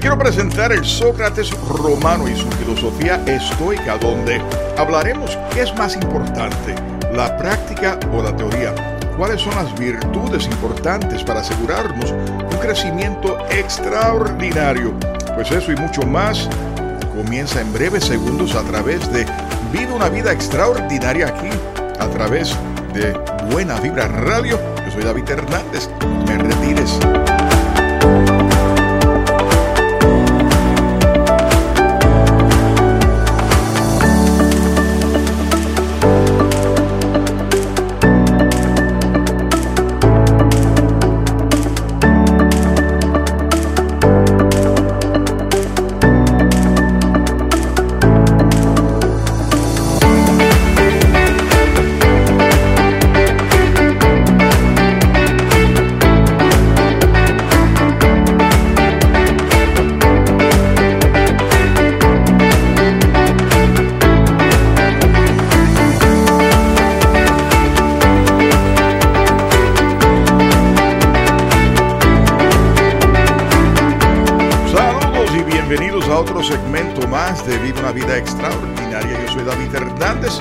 quiero presentar el Sócrates romano y su filosofía estoica, donde hablaremos qué es más importante, la práctica o la teoría. ¿Cuáles son las virtudes importantes para asegurarnos un crecimiento extraordinario? Pues eso y mucho más comienza en breves segundos a través de Vida una vida extraordinaria aquí, a través de Buena Vibra Radio. Yo soy David Hernández. Me retires. De Viva una Vida Extraordinaria. Yo soy David Hernández,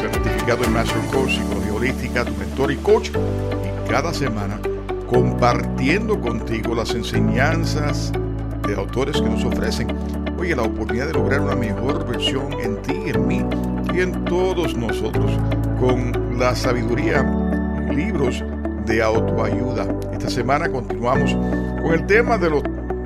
certificado en Master Coach, Psicología Holística, tu mentor y coach. Y cada semana compartiendo contigo las enseñanzas de autores que nos ofrecen, oye, la oportunidad de lograr una mejor versión en ti, en mí y en todos nosotros con la sabiduría libros de autoayuda. Esta semana continuamos con el tema de los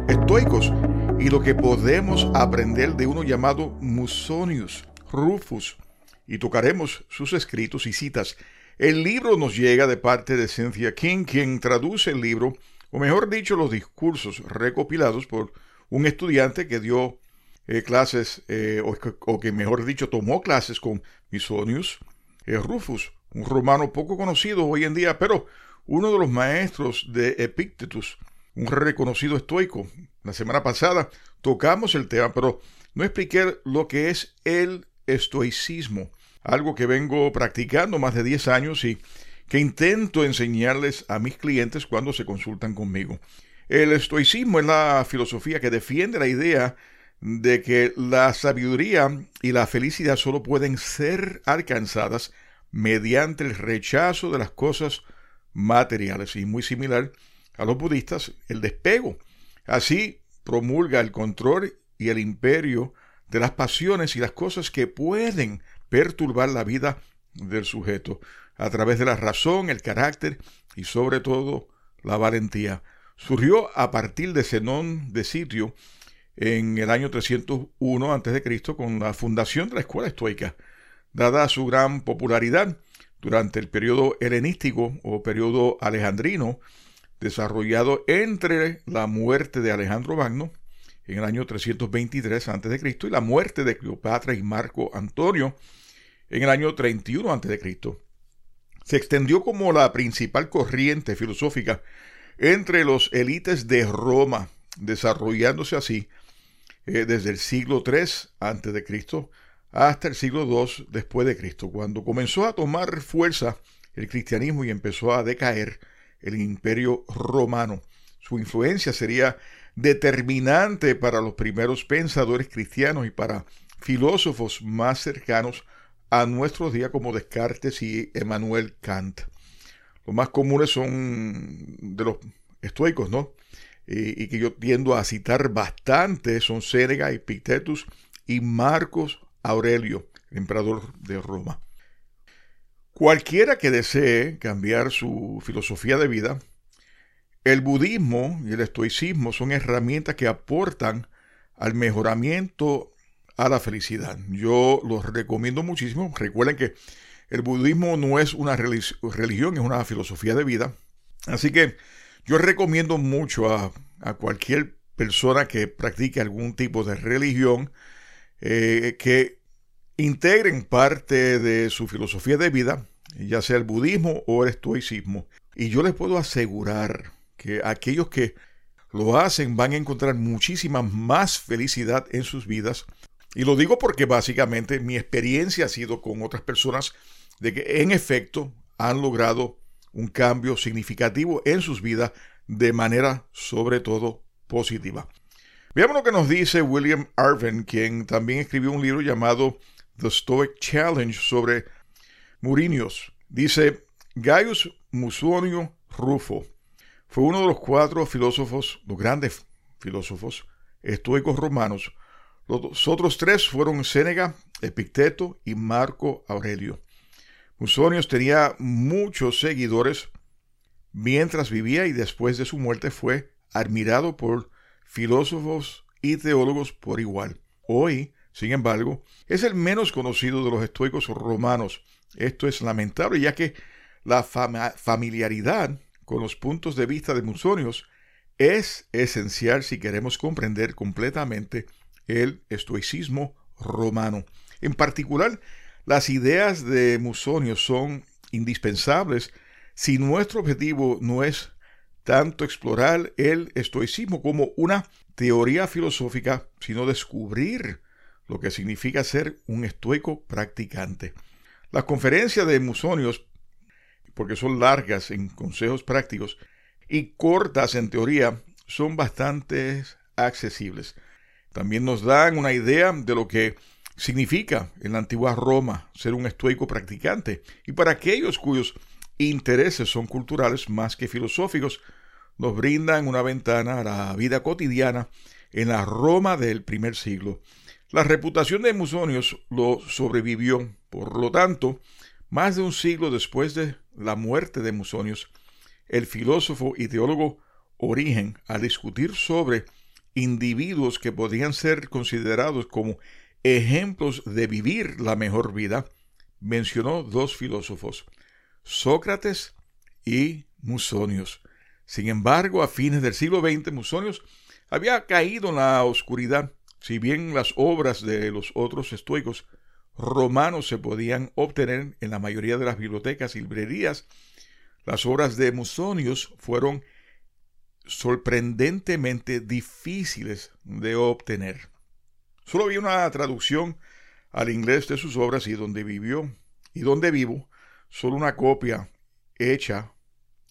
estoicos y lo que podemos aprender de uno llamado Musonius Rufus, y tocaremos sus escritos y citas. El libro nos llega de parte de Cynthia King, quien traduce el libro, o mejor dicho, los discursos recopilados por un estudiante que dio eh, clases, eh, o, que mejor dicho, tomó clases con Musonius eh, Rufus, un romano poco conocido hoy en día, pero uno de los maestros de Epictetus, un reconocido estoico. La semana pasada tocamos el tema, pero no expliqué lo que es el estoicismo, algo que vengo practicando más de 10 años y que intento enseñarles a mis clientes cuando se consultan conmigo. El estoicismo es la filosofía que defiende la idea de que la sabiduría y la felicidad solo pueden ser alcanzadas mediante el rechazo de las cosas materiales y muy similar a los budistas el despego. Así promulga el control y el imperio de las pasiones y las cosas que pueden perturbar la vida del sujeto a través de la razón, el carácter y sobre todo la valentía. Surgió a partir de Zenón de Sitio en el año 301 a.C. con la fundación de la escuela estoica. Dada su gran popularidad durante el periodo helenístico o periodo alejandrino, desarrollado entre la muerte de Alejandro Magno en el año 323 a.C. y la muerte de Cleopatra y Marco Antonio en el año 31 a.C. Se extendió como la principal corriente filosófica entre los élites de Roma, desarrollándose así eh, desde el siglo III a.C. hasta el siglo II después de Cristo, cuando comenzó a tomar fuerza el cristianismo y empezó a decaer el imperio romano. Su influencia sería determinante para los primeros pensadores cristianos y para filósofos más cercanos a nuestros días como Descartes y Emmanuel Kant. Los más comunes son de los estoicos, ¿no? Y, que yo tiendo a citar bastante son Séneca, Epictetus y Marcos Aurelio, emperador de Roma. Cualquiera que desee cambiar su filosofía de vida, el budismo y el estoicismo son herramientas que aportan al mejoramiento a la felicidad. Yo los recomiendo muchísimo. Recuerden que el budismo no es una religión, es una filosofía de vida. Así que yo recomiendo mucho a, cualquier persona que practique algún tipo de religión eh, que integren parte de su filosofía de vida, ya sea el budismo o el estoicismo. Y yo les puedo asegurar que aquellos que lo hacen van a encontrar muchísima más felicidad en sus vidas. Y lo digo porque básicamente mi experiencia ha sido con otras personas de que en efecto han logrado un cambio significativo en sus vidas de manera sobre todo positiva. Veamos lo que nos dice William Arvin, quien también escribió un libro llamado The Stoic Challenge sobre Murinios. Dice, Gaius Musonio Rufo fue uno de los cuatro filósofos, los grandes filósofos estoicos romanos. Los otros tres fueron Séneca, Epicteto y Marco Aurelio. Musonios tenía muchos seguidores mientras vivía y después de su muerte fue admirado por filósofos y teólogos por igual. Hoy, sin embargo, es el menos conocido de los estoicos romanos. Esto es lamentable, ya que la familiaridad con los puntos de vista de Musonios es esencial si queremos comprender completamente el estoicismo romano. En particular, las ideas de Musonios son indispensables si nuestro objetivo no es tanto explorar el estoicismo como una teoría filosófica, sino descubrir lo que significa ser un estoico practicante. Las conferencias de Musonios, porque son largas en consejos prácticos y cortas en teoría, son bastante accesibles. También nos dan una idea de lo que significa en la antigua Roma ser un estoico practicante. Y para aquellos cuyos intereses son culturales más que filosóficos, nos brindan una ventana a la vida cotidiana en la Roma del primer siglo. La reputación de Musonios lo sobrevivió, por lo tanto, más de un siglo después de la muerte de Musonios, el filósofo y teólogo Origen, al discutir sobre individuos que podían ser considerados como ejemplos de vivir la mejor vida, mencionó dos filósofos, Sócrates y Musonios. Sin embargo, a fines del siglo XX, Musonios había caído en la oscuridad. Si bien las obras de los otros estoicos romanos se podían obtener en la mayoría de las bibliotecas y librerías, las obras de Musonios fueron sorprendentemente difíciles de obtener. Solo había una traducción al inglés de sus obras y donde vivió y donde vivo, solo una copia hecha,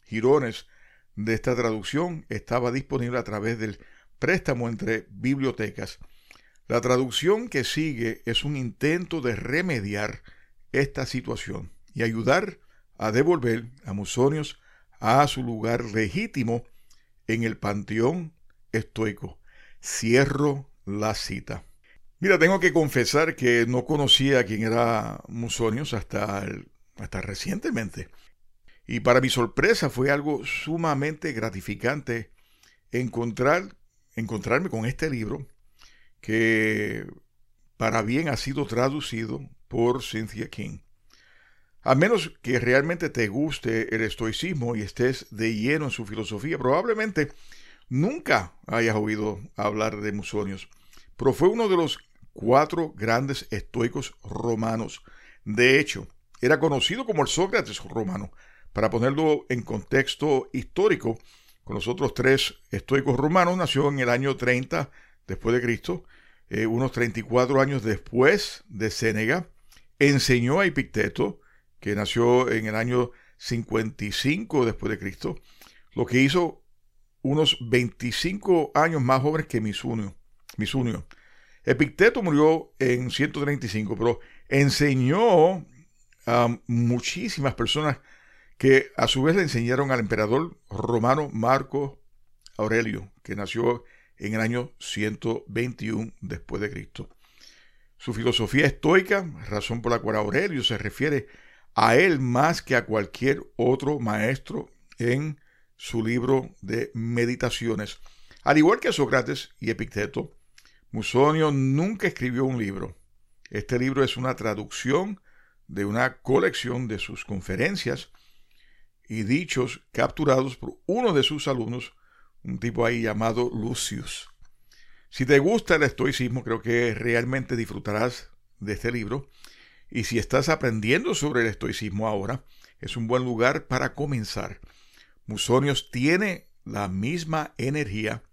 girones, de esta traducción estaba disponible a través del préstamo entre bibliotecas. La traducción que sigue es un intento de remediar esta situación y ayudar a devolver a Musonios a su lugar legítimo en el panteón estoico. Cierro la cita. Mira, tengo que confesar que no conocía quién era Musonios hasta, hasta recientemente. Y para mi sorpresa fue algo sumamente gratificante encontrar, encontrarme con este libro que para bien ha sido traducido por Cynthia King. A menos que realmente te guste el estoicismo y estés de lleno en su filosofía, probablemente nunca hayas oído hablar de Musonios, pero fue uno de los cuatro grandes estoicos romanos. De hecho, era conocido como el Sócrates romano, para ponerlo en contexto histórico, con los otros tres estoicos romanos, nació en el año 30 después de Cristo, eh, unos 34 años después de Sénega, enseñó a Epicteto, que nació en el año 55 después de Cristo, lo que hizo unos 25 años más jóvenes que Misunio. Misunio. Epicteto murió en 135, pero enseñó a muchísimas personas que a su vez le enseñaron al emperador romano Marco Aurelio, que nació en el año 121 después de Cristo. Su filosofía estoica, razón por la cual Aurelio se refiere a él más que a cualquier otro maestro en su libro de meditaciones. Al igual que Sócrates y Epicteto, Musonio nunca escribió un libro. Este libro es una traducción de una colección de sus conferencias y dichos capturados por uno de sus alumnos, un tipo ahí llamado Lucius. Si te gusta el estoicismo, creo que realmente disfrutarás de este libro. Y si estás aprendiendo sobre el estoicismo ahora, es un buen lugar para comenzar. Musonios tiene la misma energía,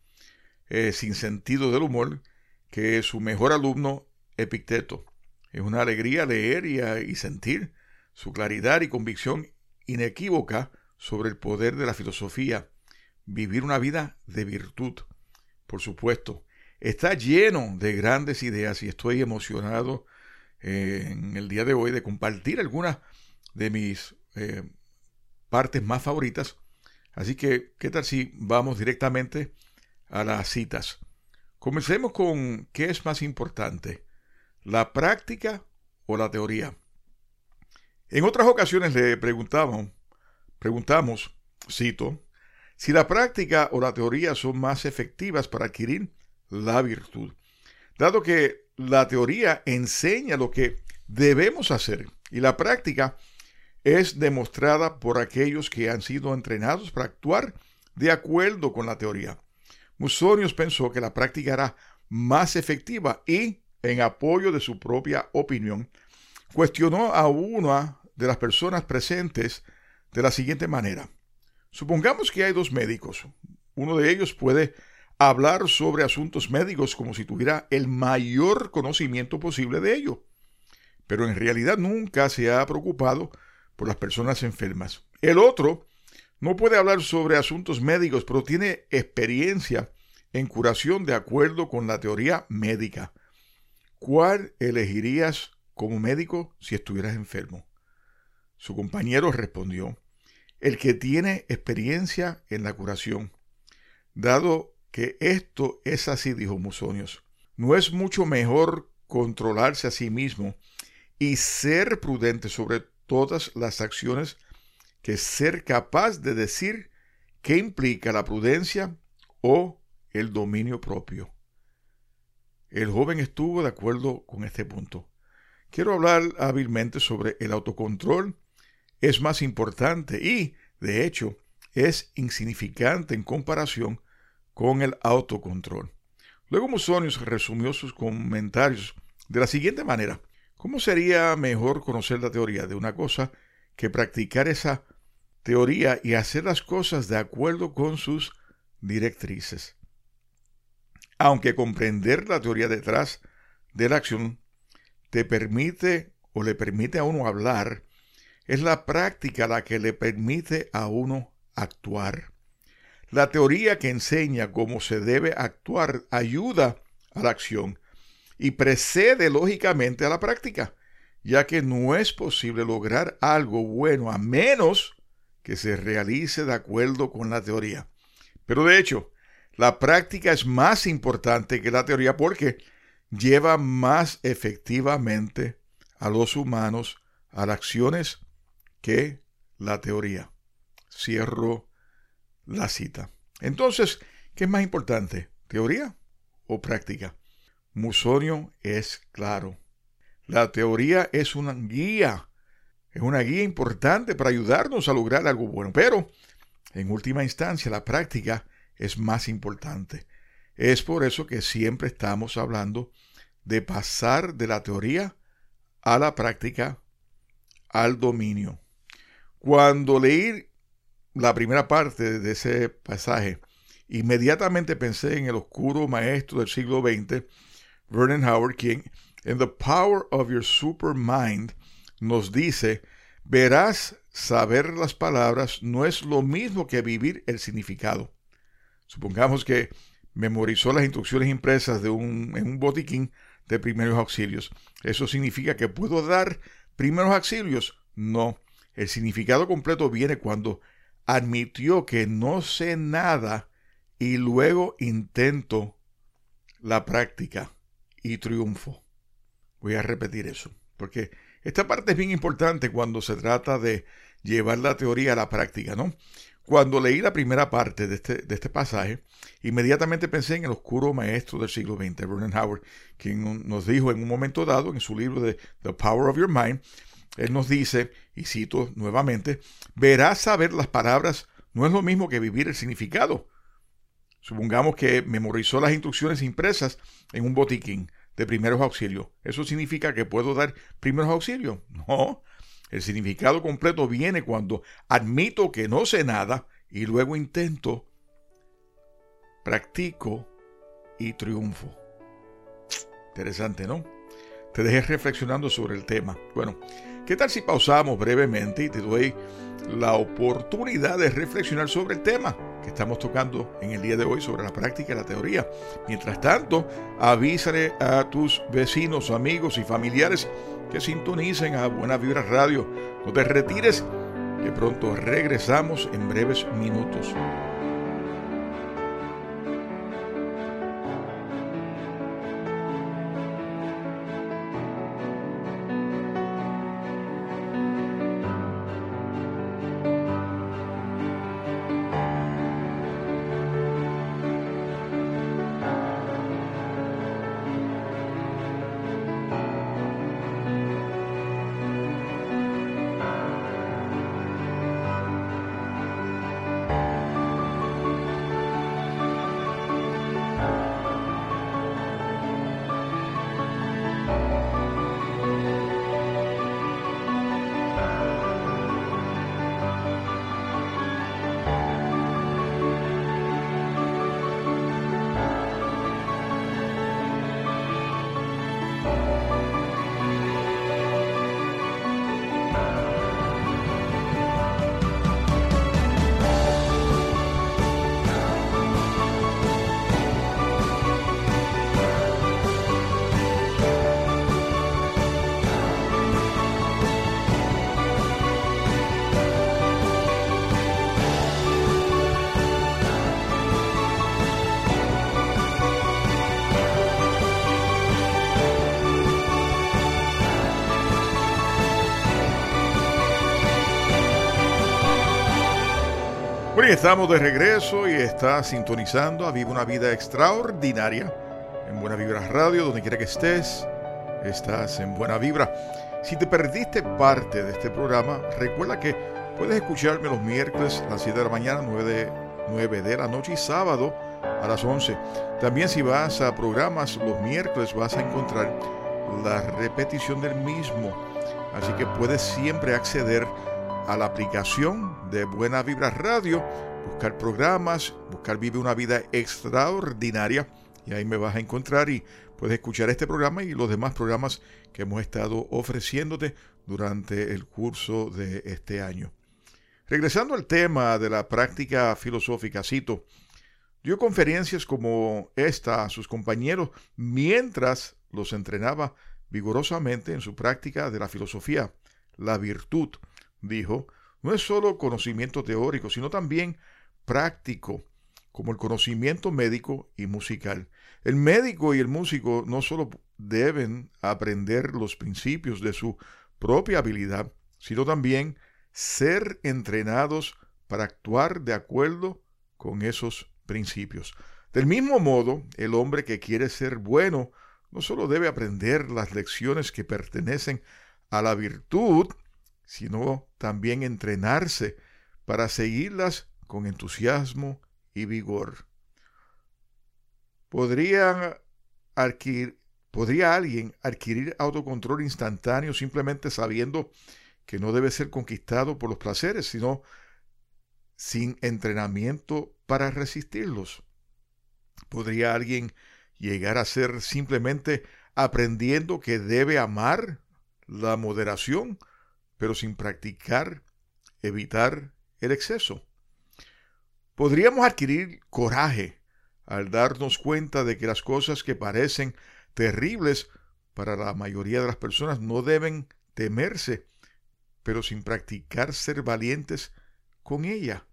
eh, sin sentido del humor, que su mejor alumno Epicteto. Es una alegría leer y, y sentir su claridad y convicción inequívoca sobre el poder de la filosofía, vivir una vida de virtud. Por supuesto, está lleno de grandes ideas y estoy emocionado eh, en el día de hoy de compartir algunas de mis eh, partes más favoritas. Así que, ¿qué tal si vamos directamente a las citas? Comencemos con qué es más importante, la práctica o la teoría. En otras ocasiones le preguntamos, preguntamos, cito, si la práctica o la teoría son más efectivas para adquirir la virtud. Dado que la teoría enseña lo que debemos hacer y la práctica es demostrada por aquellos que han sido entrenados para actuar de acuerdo con la teoría. Musonius pensó que la práctica era más efectiva y, en apoyo de su propia opinión, cuestionó a una de las personas presentes de la siguiente manera. Supongamos que hay dos médicos. Uno de ellos puede hablar sobre asuntos médicos como si tuviera el mayor conocimiento posible de ello, pero en realidad nunca se ha preocupado por las personas enfermas. El otro no puede hablar sobre asuntos médicos, pero tiene experiencia en curación de acuerdo con la teoría médica. ¿Cuál elegirías como médico si estuvieras enfermo? Su compañero respondió, el que tiene experiencia en la curación. Dado que esto es así, dijo Musonios, ¿no es mucho mejor controlarse a sí mismo y ser prudente sobre todas las acciones que ser capaz de decir qué implica la prudencia o el dominio propio? El joven estuvo de acuerdo con este punto. Quiero hablar hábilmente sobre el autocontrol es más importante y, de hecho, es insignificante en comparación con el autocontrol. Luego Musonius resumió sus comentarios de la siguiente manera. ¿Cómo sería mejor conocer la teoría de una cosa que practicar esa teoría y hacer las cosas de acuerdo con sus directrices? Aunque comprender la teoría detrás de la acción te permite o le permite a uno hablar es la práctica la que le permite a uno actuar. La teoría que enseña cómo se debe actuar ayuda a la acción y precede lógicamente a la práctica, ya que no es posible lograr algo bueno a menos que se realice de acuerdo con la teoría. Pero de hecho, la práctica es más importante que la teoría porque lleva más efectivamente a los humanos a las acciones que la teoría. Cierro la cita. Entonces, ¿qué es más importante? ¿Teoría o práctica? Musonio es claro. La teoría es una guía, es una guía importante para ayudarnos a lograr algo bueno, pero en última instancia la práctica es más importante. Es por eso que siempre estamos hablando de pasar de la teoría a la práctica, al dominio. Cuando leí la primera parte de ese pasaje, inmediatamente pensé en el oscuro maestro del siglo XX, Vernon Howard King, en The Power of Your Super Mind, nos dice, verás, saber las palabras no es lo mismo que vivir el significado. Supongamos que memorizó las instrucciones impresas de un, en un botiquín de primeros auxilios. ¿Eso significa que puedo dar primeros auxilios? No. El significado completo viene cuando admitió que no sé nada y luego intento la práctica y triunfo. Voy a repetir eso, porque esta parte es bien importante cuando se trata de llevar la teoría a la práctica, ¿no? Cuando leí la primera parte de este, de este pasaje, inmediatamente pensé en el oscuro maestro del siglo XX, Vernon Howard, quien nos dijo en un momento dado en su libro de The Power of Your Mind, él nos dice, y cito nuevamente, verás saber las palabras no es lo mismo que vivir el significado. Supongamos que memorizó las instrucciones impresas en un botiquín de primeros auxilios. ¿Eso significa que puedo dar primeros auxilios? No. El significado completo viene cuando admito que no sé nada y luego intento, practico y triunfo. Interesante, ¿no? Te dejé reflexionando sobre el tema. Bueno, ¿Qué tal si pausamos brevemente y te doy la oportunidad de reflexionar sobre el tema? que estamos tocando en el día de hoy sobre la práctica y la teoría. Mientras tanto, avísale a tus vecinos, amigos y familiares que sintonicen a Buena Vibra Radio. No te retires, que pronto regresamos en breves minutos. Estamos de regreso y está sintonizando a Viva una Vida Extraordinaria en Buena Vibra Radio, donde quiera que estés, estás en Buena Vibra. Si te perdiste parte de este programa, recuerda que puedes escucharme los miércoles a las 7 de la mañana, 9 de, 9 de la noche y sábado a las 11. También si vas a programas los miércoles vas a encontrar la repetición del mismo. Así que puedes siempre acceder a la aplicación de Buena Vibra Radio, buscar programas, buscar Vive una vida extraordinaria y ahí me vas a encontrar y puedes escuchar este programa y los demás programas que hemos estado ofreciéndote durante el curso de este año. Regresando al tema de la práctica filosófica, cito, dio conferencias como esta a sus compañeros mientras los entrenaba vigorosamente en su práctica de la filosofía, la virtud, dijo, no es solo conocimiento teórico, sino también práctico, como el conocimiento médico y musical. El médico y el músico no solo deben aprender los principios de su propia habilidad, sino también ser entrenados para actuar de acuerdo con esos principios. Del mismo modo, el hombre que quiere ser bueno no solo debe aprender las lecciones que pertenecen a la virtud, sino también entrenarse para seguirlas con entusiasmo y vigor. ¿Podría, adquirir, ¿Podría alguien adquirir autocontrol instantáneo simplemente sabiendo que no debe ser conquistado por los placeres, sino sin entrenamiento para resistirlos? ¿Podría alguien llegar a ser simplemente aprendiendo que debe amar la moderación pero sin practicar, evitar el exceso. Podríamos adquirir coraje al darnos cuenta de que las cosas que parecen terribles para la mayoría de las personas no deben temerse, pero sin practicar ser valientes con ella.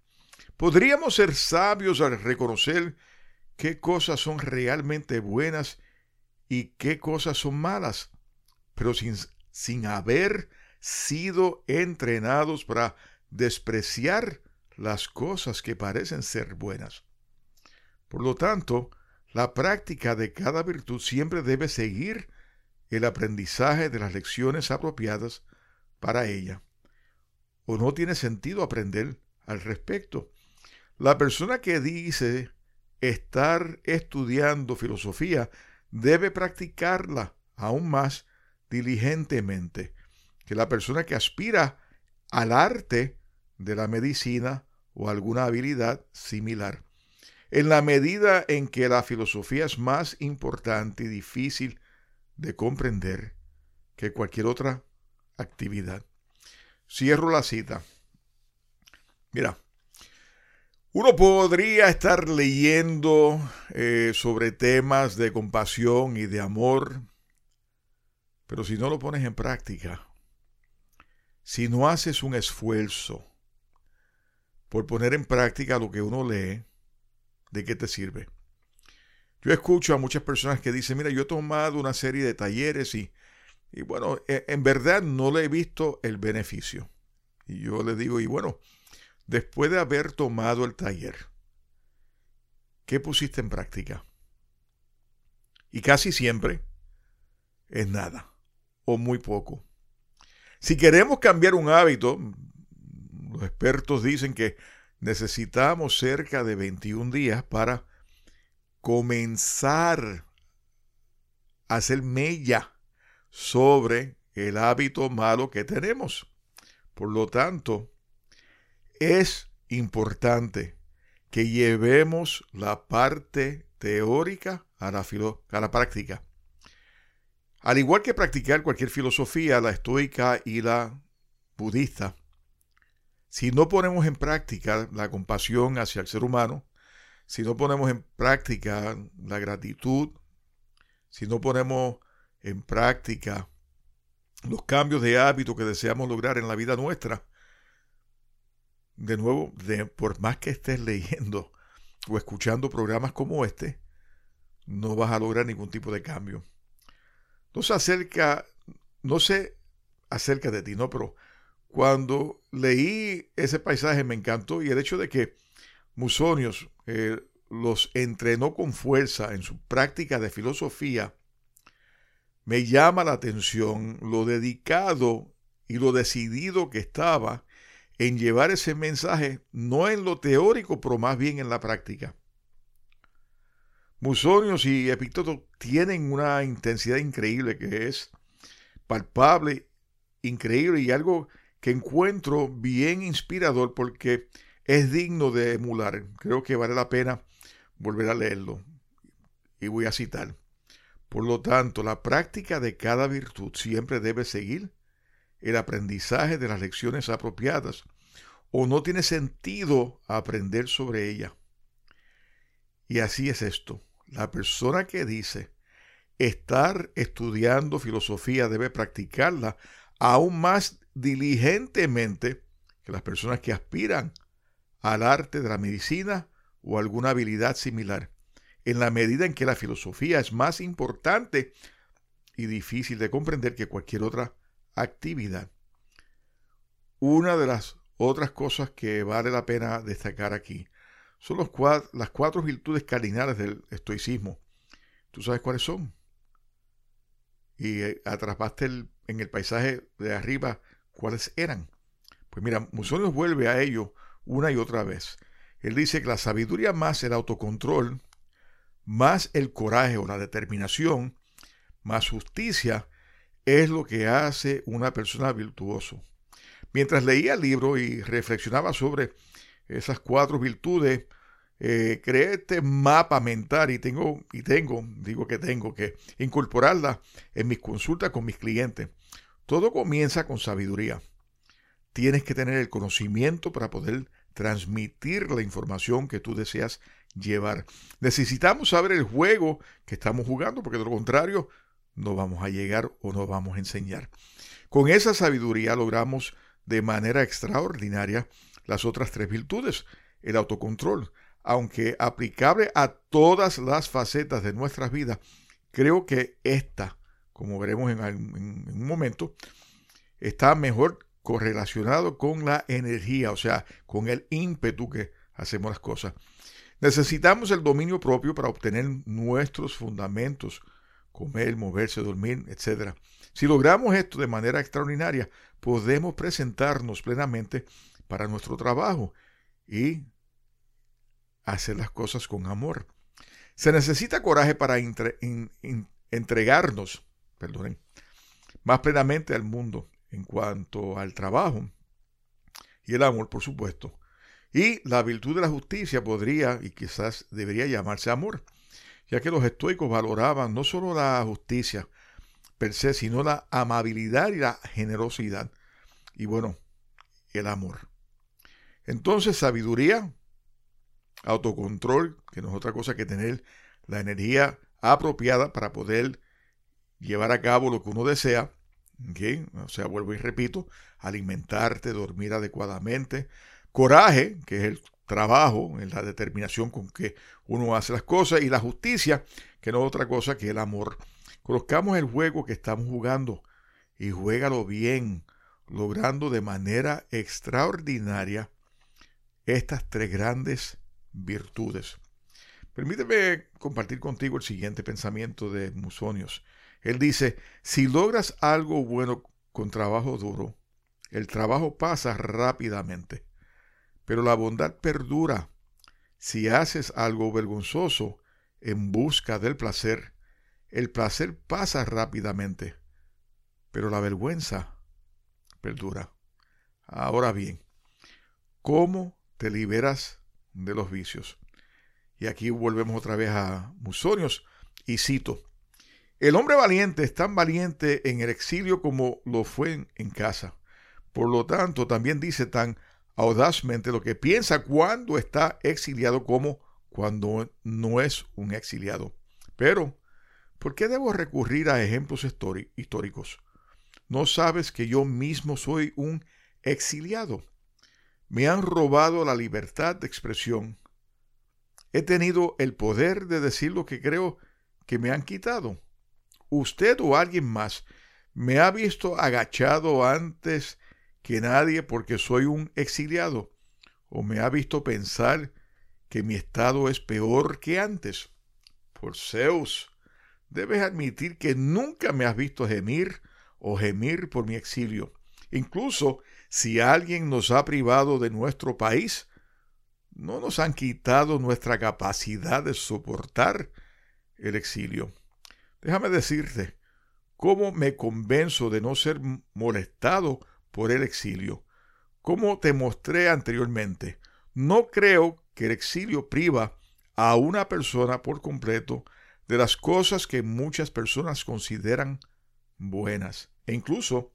Podríamos ser sabios al reconocer qué cosas son realmente buenas y qué cosas son malas, pero sin, sin haber sido entrenados para despreciar las cosas que parecen ser buenas. Por lo tanto, la práctica de cada virtud siempre debe seguir el aprendizaje de las lecciones apropiadas para ella. O no tiene sentido aprender al respecto. La persona que dice estar estudiando filosofía debe practicarla aún más diligentemente que la persona que aspira al arte de la medicina o alguna habilidad similar. En la medida en que la filosofía es más importante y difícil de comprender que cualquier otra actividad. Cierro la cita. Mira, Uno podría estar leyendo eh, sobre temas de compasión y de amor, pero si no lo pones en práctica, si no haces un esfuerzo por poner en práctica lo que uno lee, ¿de qué te sirve? Yo escucho a muchas personas que dicen, mira, yo he tomado una serie de talleres y, y bueno, e, en verdad no le he visto el beneficio. Y yo le digo, y bueno, después de haber tomado el taller, ¿qué pusiste en práctica? Y casi siempre es nada o muy poco. Si queremos cambiar un hábito, los expertos dicen que necesitamos cerca de 21 días para comenzar a hacer mella sobre el hábito malo que tenemos. Por lo tanto, es importante que llevemos la parte teórica a la, a la práctica. Al igual que practicar cualquier filosofía, la estoica y la budista, si no ponemos en práctica la compasión hacia el ser humano, si no ponemos en práctica la gratitud, si no ponemos en práctica los cambios de hábito que deseamos lograr en la vida nuestra, de nuevo, de, por más que estés leyendo o escuchando programas como este, no vas a lograr ningún tipo de cambio. No se acerca, no sé acerca de ti, no, pero cuando leí ese paisaje me encantó y el hecho de que Musonios eh, los entrenó con fuerza en su práctica de filosofía, me llama la atención lo dedicado y lo decidido que estaba en llevar ese mensaje, no en lo teórico, pero más bien en la práctica. Musonios y Epicteto tienen una intensidad increíble que es palpable, increíble y algo que encuentro bien inspirador porque es digno de emular. Creo que vale la pena volver a leerlo. Y voy a citar. Por lo tanto, la práctica de cada virtud siempre debe seguir el aprendizaje de las lecciones apropiadas o no tiene sentido aprender sobre ella. Y así es esto. La persona que dice estar estudiando filosofía debe practicarla aún más diligentemente que las personas que aspiran al arte de la medicina o alguna habilidad similar, en la medida en que la filosofía es más importante y difícil de comprender que cualquier otra actividad. Una de las otras cosas que vale la pena destacar aquí son los las cuatro virtudes cardinales del estoicismo. ¿Tú sabes cuáles son? Y eh, atrapaste en el paisaje de arriba cuáles eran. Pues mira, Musonius vuelve a ello una y otra vez. Él dice que la sabiduría más el autocontrol, más el coraje o la determinación, más justicia, es lo que hace una persona virtuoso. Mientras leía el libro y reflexionaba sobre esas cuatro virtudes, eh, creé este mapa mental y tengo, y tengo, digo que tengo que incorporarla en mis consultas con mis clientes. Todo comienza con sabiduría. Tienes que tener el conocimiento para poder transmitir la información que tú deseas llevar. Necesitamos saber el juego que estamos jugando, porque de lo contrario no vamos a llegar o no vamos a enseñar. Con esa sabiduría logramos de manera extraordinaria las otras tres virtudes. El autocontrol, aunque aplicable a todas las facetas de nuestras vidas, creo que esta, como veremos en, un momento, está mejor correlacionado con la energía, o sea, con el ímpetu que hacemos las cosas. Necesitamos el dominio propio para obtener nuestros fundamentos, comer, moverse, dormir, etc. Si logramos esto de manera extraordinaria, podemos presentarnos plenamente para nuestro trabajo y hacer las cosas con amor. Se necesita coraje para entregarnos, perdonen, más plenamente al mundo en cuanto al trabajo y el amor, por supuesto. Y la virtud de la justicia podría y quizás debería llamarse amor, ya que los estoicos valoraban no solo la justicia per se, sino la amabilidad y la generosidad. Y bueno, el amor. Entonces, sabiduría, autocontrol, que no es otra cosa que tener la energía apropiada para poder llevar a cabo lo que uno desea. O sea, vuelvo y repito, alimentarte, dormir adecuadamente. Coraje, que es el trabajo, la determinación con que uno hace las cosas. Y la justicia, que no es otra cosa que el amor. Conozcamos el juego que estamos jugando y juégalo bien, logrando de manera extraordinaria estas tres grandes virtudes. Permíteme compartir contigo el siguiente pensamiento de Musonios. Él dice, si logras algo bueno con trabajo duro, el trabajo pasa rápidamente, pero la bondad perdura. Si haces algo vergonzoso en busca del placer, el placer pasa rápidamente, pero la vergüenza perdura. Ahora bien, ¿cómo te liberas de los vicios? Y aquí volvemos otra vez a Musonios y cito, el hombre valiente es tan valiente en el exilio como lo fue en, casa. Por lo tanto, también dice tan audazmente lo que piensa cuando está exiliado como cuando no es un exiliado. Pero, ¿por qué debo recurrir a ejemplos históricos? ¿No sabes que yo mismo soy un exiliado? Me han robado la libertad de expresión. He tenido el poder de decir lo que creo que me han quitado usted o alguien más me ha visto agachado antes que nadie porque soy un exiliado, o me ha visto pensar que mi estado es peor que antes. Por Zeus, debes admitir que nunca me has visto gemir o gemir por mi exilio. Incluso si alguien nos ha privado de nuestro país, no nos han quitado nuestra capacidad de soportar el exilio. Déjame decirte cómo me convenzo de no ser molestado por el exilio. Como te mostré anteriormente, no creo que el exilio priva a una persona por completo de las cosas que muchas personas consideran buenas. E incluso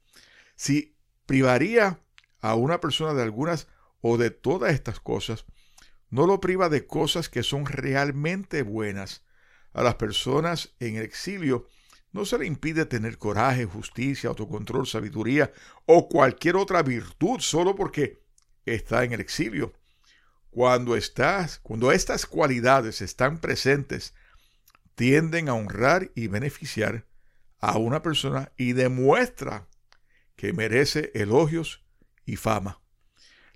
si privaría a una persona de algunas o de todas estas cosas, no lo priva de cosas que son realmente buenas a las personas en el exilio no se le impide tener coraje, justicia, autocontrol, sabiduría o cualquier otra virtud solo porque está en el exilio. Cuando estás, cuando estas cualidades están presentes, tienden a honrar y beneficiar a una persona y demuestra que merece elogios y fama.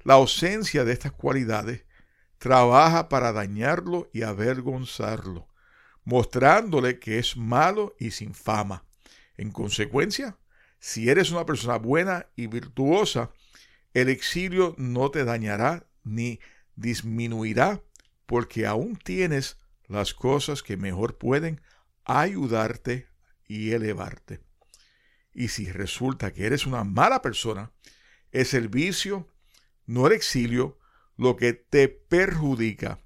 La ausencia de estas cualidades trabaja para dañarlo y avergonzarlo mostrándole que es malo y sin fama. En consecuencia, si eres una persona buena y virtuosa, el exilio no te dañará ni disminuirá, porque aún tienes las cosas que mejor pueden ayudarte y elevarte. Y si resulta que eres una mala persona, es el vicio, no el exilio, lo que te perjudica.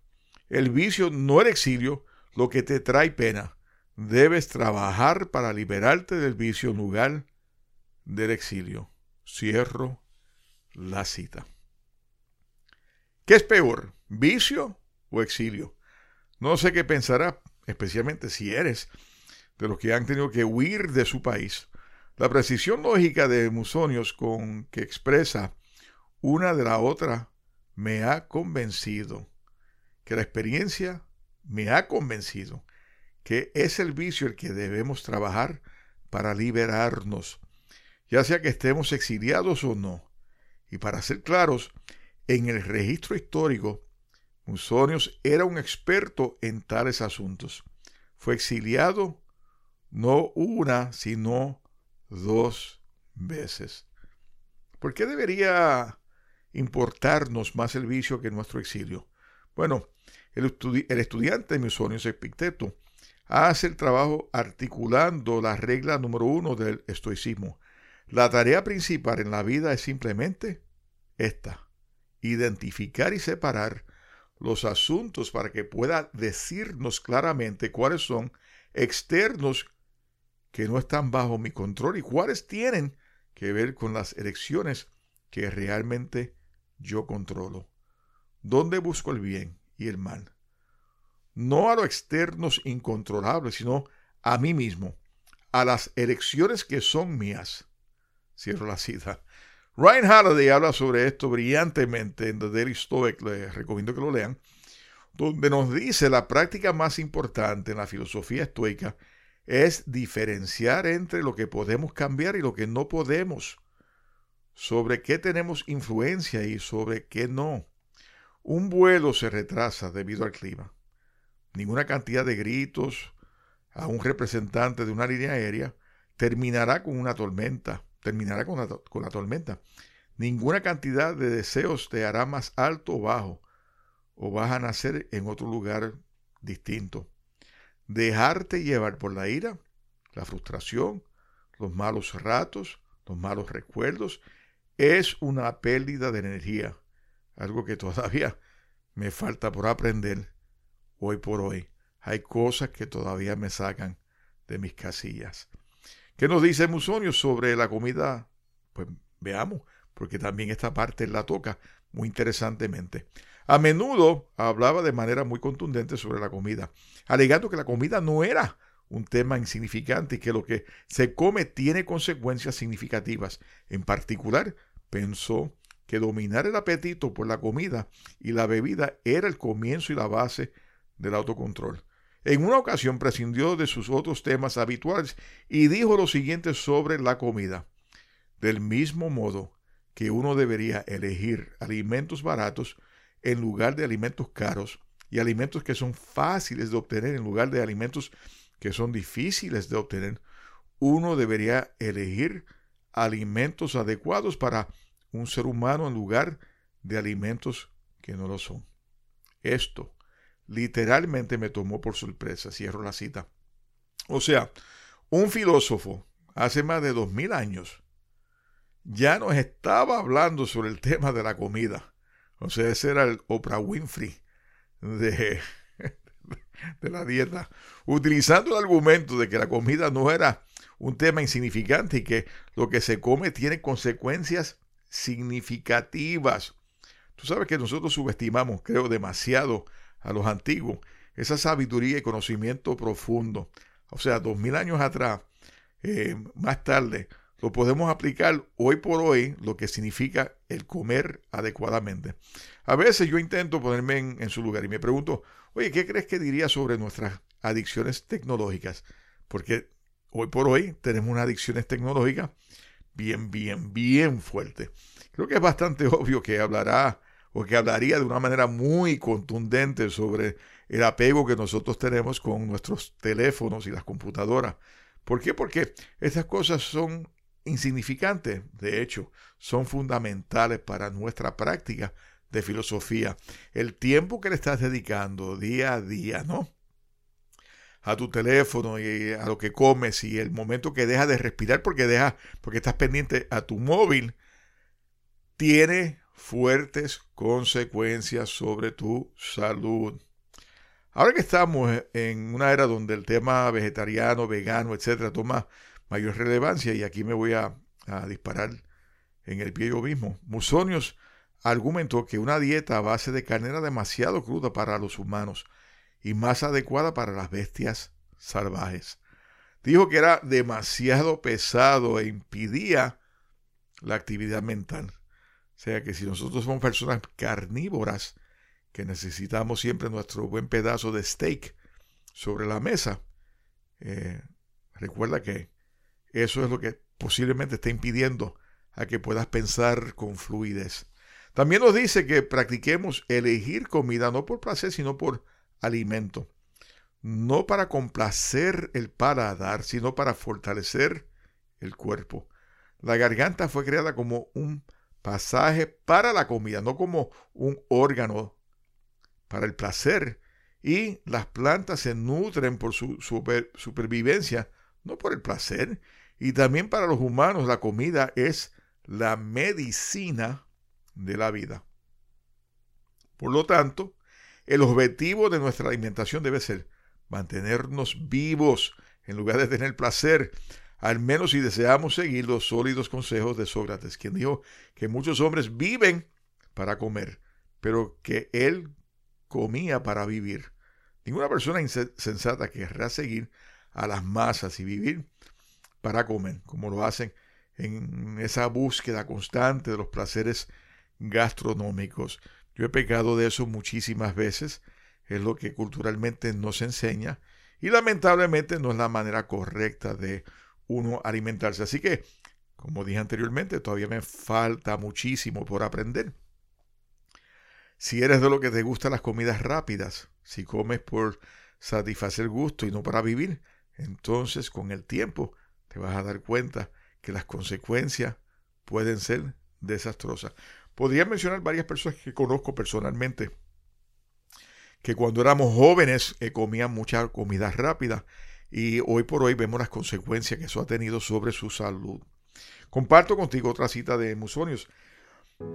El vicio, no el exilio, lo que te trae pena. Debes trabajar para liberarte del vicio en lugar del exilio. Cierro la cita. ¿Qué es peor, vicio o exilio? No sé qué pensará, especialmente si eres de los que han tenido que huir de su país. La precisión lógica de Musonios con que expresa una de la otra me ha convencido que la experiencia me ha convencido que es el vicio el que debemos trabajar para liberarnos, ya sea que estemos exiliados o no. Y para ser claros, en el registro histórico, Musonios era un experto en tales asuntos. Fue exiliado no una, sino dos veces. ¿Por qué debería importarnos más el vicio que nuestro exilio? Bueno, el, estudiante Musonius Epicteto hace el trabajo articulando la regla número uno del estoicismo. La tarea principal en la vida es simplemente esta, identificar y separar los asuntos para que pueda decirnos claramente cuáles son externos que no están bajo mi control y cuáles tienen que ver con las elecciones que realmente yo controlo. ¿Dónde busco el bien y el mal. No a los externos incontrolables, sino a mí mismo, a las elecciones que son mías. Cierro la cita. Ryan Halliday habla sobre esto brillantemente en The Daily Stoic, les recomiendo que lo lean, donde nos dice la práctica más importante en la filosofía estoica es diferenciar entre lo que podemos cambiar y lo que no podemos, sobre qué tenemos influencia y sobre qué no. Un vuelo se retrasa debido al clima. Ninguna cantidad de gritos a un representante de una línea aérea terminará con una tormenta, terminará con la, tormenta. Ninguna cantidad de deseos te hará más alto o bajo, o vas a nacer en otro lugar distinto. Dejarte llevar por la ira, la frustración, los malos ratos, los malos recuerdos, es una pérdida de energía, algo que todavía me falta por aprender hoy por hoy. Hay cosas que todavía me sacan de mis casillas. ¿Qué nos dice Musonio sobre la comida? Pues veamos, porque también esta parte la toca muy interesantemente. A menudo hablaba de manera muy contundente sobre la comida, alegando que la comida no era un tema insignificante y que lo que se come tiene consecuencias significativas. En particular, pensó que dominar el apetito por la comida y la bebida era el comienzo y la base del autocontrol. En una ocasión prescindió de sus otros temas habituales y dijo lo siguiente sobre la comida. Del mismo modo que uno debería elegir alimentos baratos en lugar de alimentos caros y alimentos que son fáciles de obtener en lugar de alimentos que son difíciles de obtener, uno debería elegir alimentos adecuados para un ser humano en lugar de alimentos que no lo son. Esto literalmente me tomó por sorpresa, cierro la cita. O sea, un filósofo hace más de dos mil años ya nos estaba hablando sobre el tema de la comida. O sea, ese era el Oprah Winfrey de, de la dieta, utilizando el argumento de que la comida no era un tema insignificante y que lo que se come tiene consecuencias significativas. Tú sabes que nosotros subestimamos, creo, demasiado a los antiguos esa sabiduría y conocimiento profundo. O sea, dos mil años atrás, eh, más tarde, lo podemos aplicar hoy por hoy, lo que significa el comer adecuadamente. A veces yo intento ponerme en, su lugar y me pregunto, oye, ¿qué crees que diría sobre nuestras adicciones tecnológicas? Porque hoy por hoy tenemos unas adicciones tecnológicas bien, bien, bien fuertes. Creo que es bastante obvio que hablará o que hablaría de una manera muy contundente sobre el apego que nosotros tenemos con nuestros teléfonos y las computadoras. ¿Por qué? Porque estas cosas son insignificantes, de hecho, son fundamentales para nuestra práctica de filosofía. El tiempo que le estás dedicando día a día, ¿no? a tu teléfono y a lo que comes y el momento que dejas de respirar porque dejas porque estás pendiente a tu móvil tiene fuertes consecuencias sobre tu salud. Ahora que estamos en una era donde el tema vegetariano, vegano, etcétera, toma mayor relevancia, y aquí me voy a, disparar en el pie yo mismo, Musonios argumentó que una dieta a base de carne era demasiado cruda para los humanos y más adecuada para las bestias salvajes. Dijo que era demasiado pesado e impidía la actividad mental. O sea que si nosotros somos personas carnívoras, que necesitamos siempre nuestro buen pedazo de steak sobre la mesa, eh, recuerda que eso es lo que posiblemente está impidiendo a que puedas pensar con fluidez. También nos dice que practiquemos elegir comida no por placer, sino por alimento. No para complacer el paladar, sino para fortalecer el cuerpo. La garganta fue creada como un pasaje para la comida, no como un órgano para el placer. Y las plantas se nutren por su supervivencia, no por el placer. Y también para los humanos la comida es la medicina de la vida. Por lo tanto, el objetivo de nuestra alimentación debe ser mantenernos vivos en lugar de tener placer al menos si deseamos seguir los sólidos consejos de Sócrates, quien dijo que muchos hombres viven para comer, pero que él comía para vivir. Ninguna persona insensata querrá seguir a las masas y vivir para comer, como lo hacen en esa búsqueda constante de los placeres gastronómicos. Yo he pecado de eso muchísimas veces, es lo que culturalmente nos enseña y lamentablemente no es la manera correcta de uno alimentarse. Así que, como dije anteriormente, todavía me falta muchísimo por aprender. Si eres de lo que te gustan las comidas rápidas, si comes por satisfacer gusto y no para vivir, entonces con el tiempo te vas a dar cuenta que las consecuencias pueden ser desastrosas. Podría mencionar varias personas que conozco personalmente que cuando éramos jóvenes eh, comían mucha comida rápida y hoy por hoy vemos las consecuencias que eso ha tenido sobre su salud. Comparto contigo otra cita de Musonius.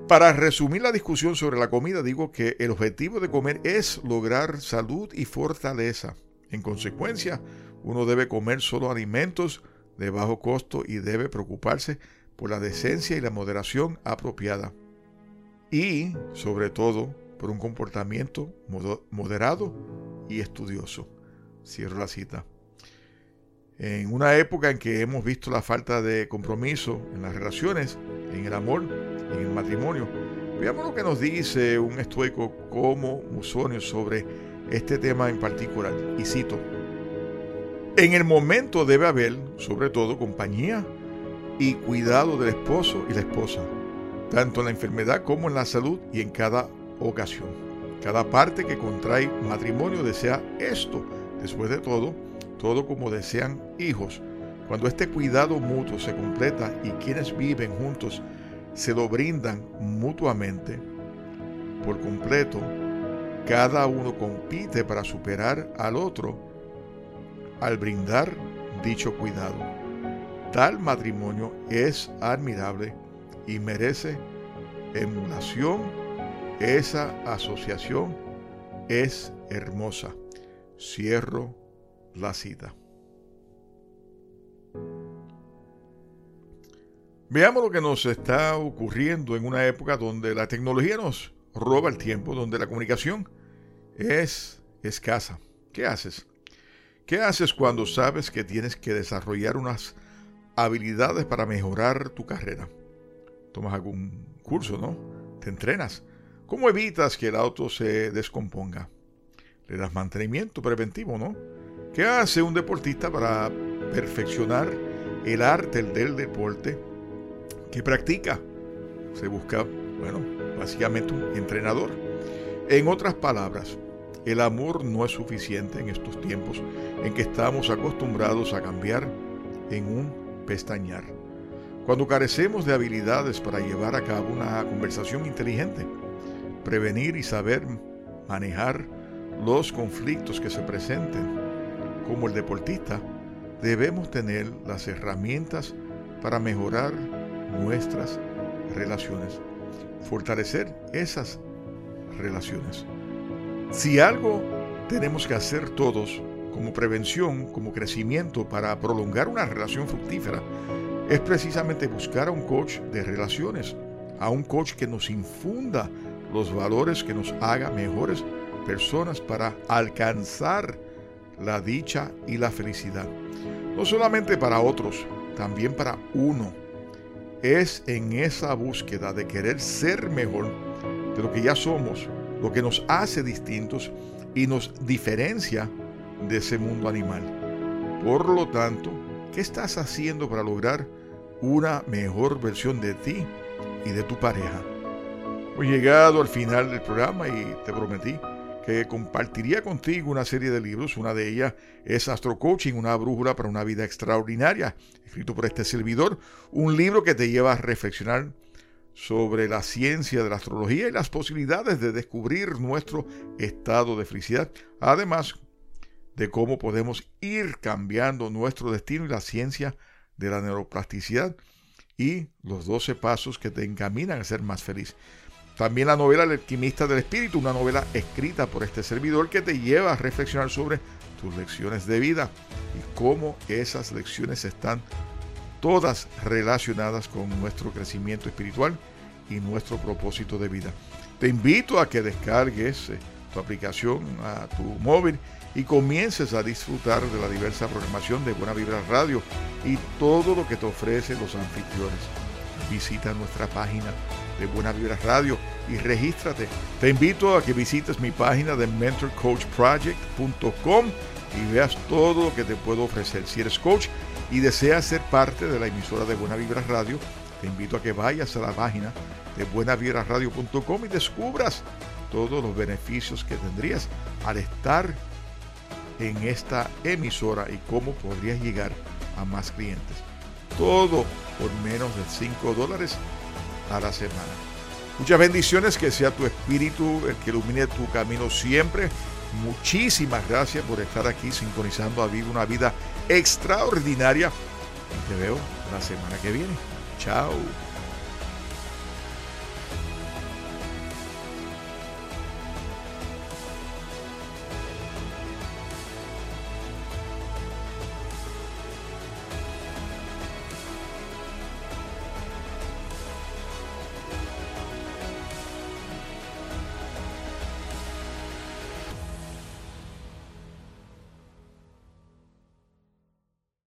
Para resumir la discusión sobre la comida, digo que el objetivo de comer es lograr salud y fortaleza. En consecuencia, uno debe comer solo alimentos de bajo costo y debe preocuparse por la decencia y la moderación apropiada. Y, sobre todo, por un comportamiento moderado y estudioso. Cierro la cita. En una época en que hemos visto la falta de compromiso en las relaciones, en el amor, en el matrimonio, veamos lo que nos dice un estoico como Musonio sobre este tema en particular. Y cito, en el momento debe haber, sobre todo, compañía y cuidado del esposo y la esposa, tanto en la enfermedad como en la salud y en cada ocasión. Cada parte que contrae matrimonio desea esto. Después de todo, todo como desean hijos. Cuando este cuidado mutuo se completa y quienes viven juntos se lo brindan mutuamente por completo, cada uno compite para superar al otro al brindar dicho cuidado. Tal matrimonio es admirable y merece emulación. Esa asociación es hermosa. Cierro la cita. Veamos lo que nos está ocurriendo en una época donde la tecnología nos roba el tiempo, donde la comunicación es escasa. ¿Qué haces? ¿Qué haces cuando sabes que tienes que desarrollar unas habilidades para mejorar tu carrera? Tomas algún curso, ¿no? Te entrenas. ¿Cómo evitas que el auto se descomponga? Le das mantenimiento preventivo, ¿no? ¿Qué hace un deportista para perfeccionar el arte del deporte que practica? Se busca, bueno, básicamente un entrenador. En otras palabras, el amor no es suficiente en estos tiempos en que estamos acostumbrados a cambiar en un pestañear. Cuando carecemos de habilidades para llevar a cabo una conversación inteligente, prevenir y saber manejar los conflictos que se presenten, como el deportista, debemos tener las herramientas para mejorar nuestras relaciones, fortalecer esas relaciones. Si algo tenemos que hacer todos como prevención, como crecimiento para prolongar una relación fructífera, es precisamente buscar a un coach de relaciones, a un coach que nos infunda los valores que nos haga mejores personas para alcanzar la dicha y la felicidad. No solamente para otros, también para uno. Es en esa búsqueda de querer ser mejor de lo que ya somos lo que nos hace distintos y nos diferencia de ese mundo animal. Por lo tanto, ¿qué estás haciendo para lograr una mejor versión de ti y de tu pareja? He llegado al final del programa y te prometí que compartiría contigo una serie de libros. Una de ellas es Astro Coaching, una brújula para una vida extraordinaria, escrito por este servidor. Un libro que te lleva a reflexionar sobre la ciencia de la astrología y las posibilidades de descubrir nuestro estado de felicidad, además de cómo podemos ir cambiando nuestro destino y la ciencia de la neuroplasticidad y los 12 pasos que te encaminan a ser más feliz. También la novela El alquimista del espíritu, una novela escrita por este servidor que te lleva a reflexionar sobre tus lecciones de vida y cómo esas lecciones están todas relacionadas con nuestro crecimiento espiritual y nuestro propósito de vida. Te invito a que descargues eh, tu aplicación a tu móvil y comiences a disfrutar de la diversa programación de Buena Vibra Radio y todo lo que te ofrecen los anfitriones. Visita nuestra página de Buena Vibra Radio y regístrate. Te invito a que visites mi página de mentorcoachproject.com y veas todo lo que te puedo ofrecer. Si eres coach y deseas ser parte de la emisora de Buena Vibra Radio, te invito a que vayas a la página de buenavibraradio.com y descubras todos los beneficios que tendrías al estar en esta emisora y cómo podrías llegar a más clientes. Todo por menos de 5 dólares a la semana. Muchas bendiciones, que sea tu espíritu el que ilumine tu camino siempre. Muchísimas gracias por estar aquí sintonizando a Viva una vida extraordinaria. Te veo la semana que viene. Chao.